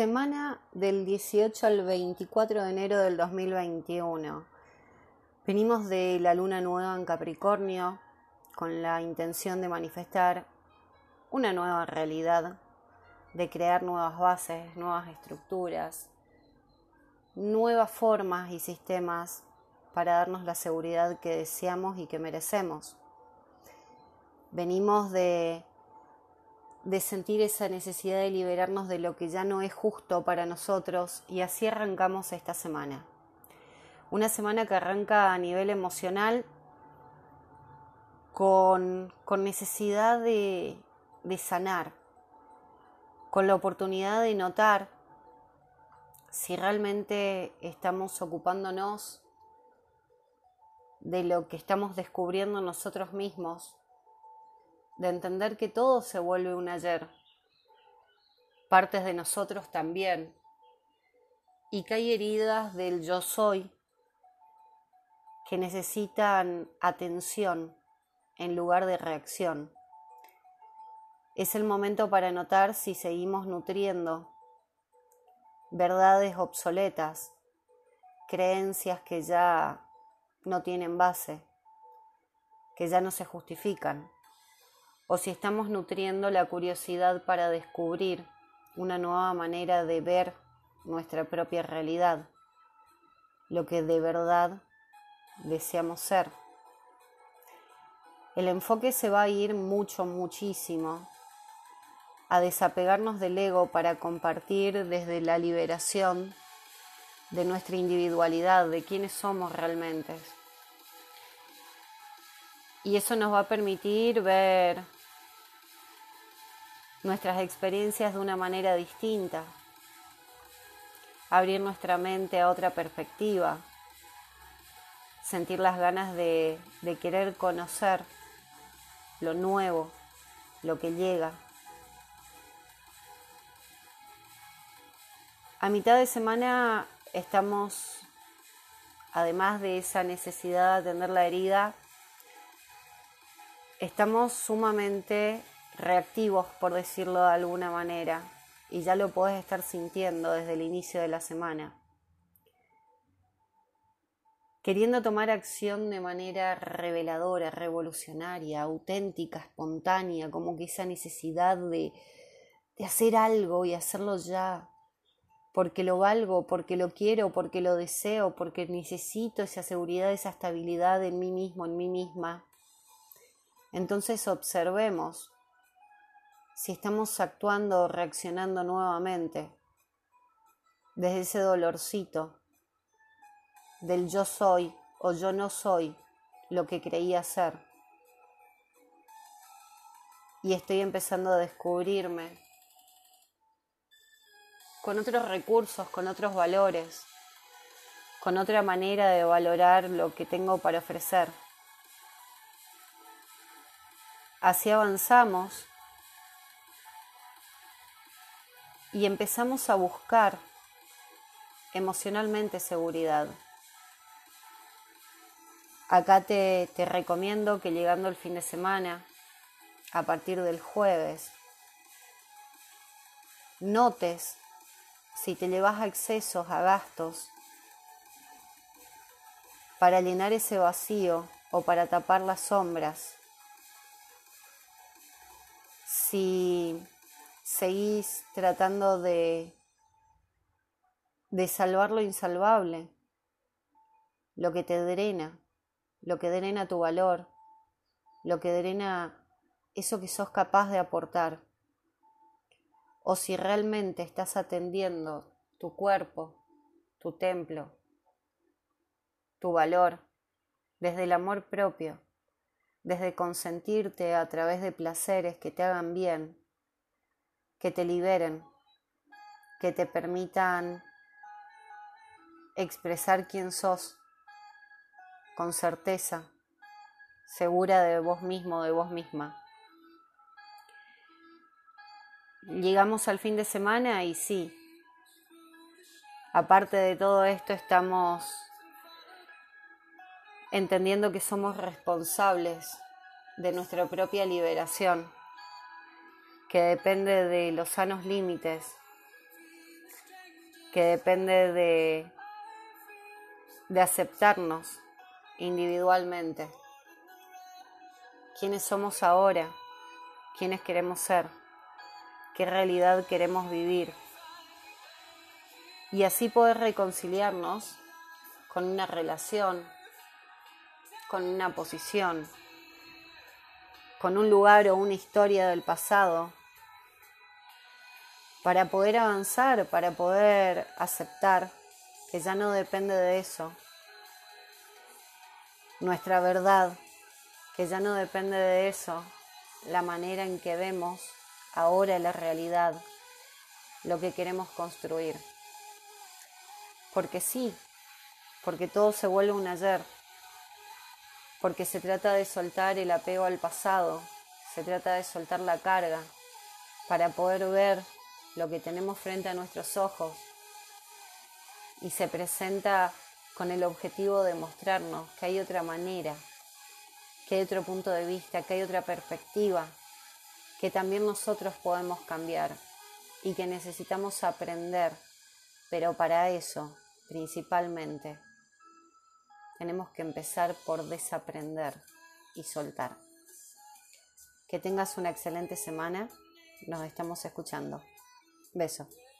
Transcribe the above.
Semana del 18 al 24 de enero del 2021. Venimos de la luna nueva en Capricornio con la intención de manifestar una nueva realidad, de crear nuevas bases, nuevas estructuras, nuevas formas y sistemas para darnos la seguridad que deseamos y que merecemos. Venimos de de sentir esa necesidad de liberarnos de lo que ya no es justo para nosotros y así arrancamos esta semana. Una semana que arranca a nivel emocional con, con necesidad de, de sanar, con la oportunidad de notar si realmente estamos ocupándonos de lo que estamos descubriendo nosotros mismos de entender que todo se vuelve un ayer, partes de nosotros también, y que hay heridas del yo soy que necesitan atención en lugar de reacción. Es el momento para notar si seguimos nutriendo verdades obsoletas, creencias que ya no tienen base, que ya no se justifican o si estamos nutriendo la curiosidad para descubrir una nueva manera de ver nuestra propia realidad, lo que de verdad deseamos ser. El enfoque se va a ir mucho, muchísimo a desapegarnos del ego para compartir desde la liberación de nuestra individualidad, de quiénes somos realmente. Y eso nos va a permitir ver nuestras experiencias de una manera distinta, abrir nuestra mente a otra perspectiva, sentir las ganas de, de querer conocer lo nuevo, lo que llega. A mitad de semana estamos, además de esa necesidad de atender la herida, estamos sumamente reactivos, por decirlo de alguna manera, y ya lo podés estar sintiendo desde el inicio de la semana. Queriendo tomar acción de manera reveladora, revolucionaria, auténtica, espontánea, como que esa necesidad de, de hacer algo y hacerlo ya, porque lo valgo, porque lo quiero, porque lo deseo, porque necesito esa seguridad, esa estabilidad en mí mismo, en mí misma. Entonces observemos si estamos actuando o reaccionando nuevamente desde ese dolorcito del yo soy o yo no soy lo que creía ser. Y estoy empezando a descubrirme con otros recursos, con otros valores, con otra manera de valorar lo que tengo para ofrecer. Así avanzamos y empezamos a buscar emocionalmente seguridad. Acá te, te, recomiendo que llegando el fin de semana, a partir del jueves, notes si te llevas a excesos, a gastos, para llenar ese vacío o para tapar las sombras. Si seguís tratando de, de salvar lo insalvable, lo que te drena, lo que drena tu valor, lo que drena eso que sos capaz de aportar. O si realmente estás atendiendo tu cuerpo, tu templo, tu valor, desde el amor propio, desde consentirte a través de placeres que te hagan bien, que te liberen, que te permitan expresar quién sos con certeza, segura de vos mismo, de vos misma. Llegamos al fin de semana y sí, aparte de todo esto estamos entendiendo que somos responsables de nuestra propia liberación que depende de los sanos límites que depende de, de aceptarnos individualmente. ¿Quiénes somos ahora? ¿Quiénes queremos ser? ¿Qué realidad queremos vivir? Y así poder reconciliarnos con una relación, con una posición, con un lugar o una historia del pasado, para poder avanzar, para poder aceptar que ya no depende de eso, nuestra verdad, que ya no depende de eso, la manera en que vemos ahora la realidad, lo que queremos construir. Porque sí, porque todo se vuelve un ayer, porque se trata de soltar el apego al pasado, se trata de soltar la carga para poder ver lo que tenemos frente a nuestros ojos y se presenta con el objetivo de mostrarnos que hay otra manera, que hay otro punto de vista, que hay otra perspectiva, que también nosotros podemos cambiar y que necesitamos aprender, pero para eso, principalmente, tenemos que empezar por desaprender y soltar. Que tengas una excelente semana. Nos estamos escuchando. Beso.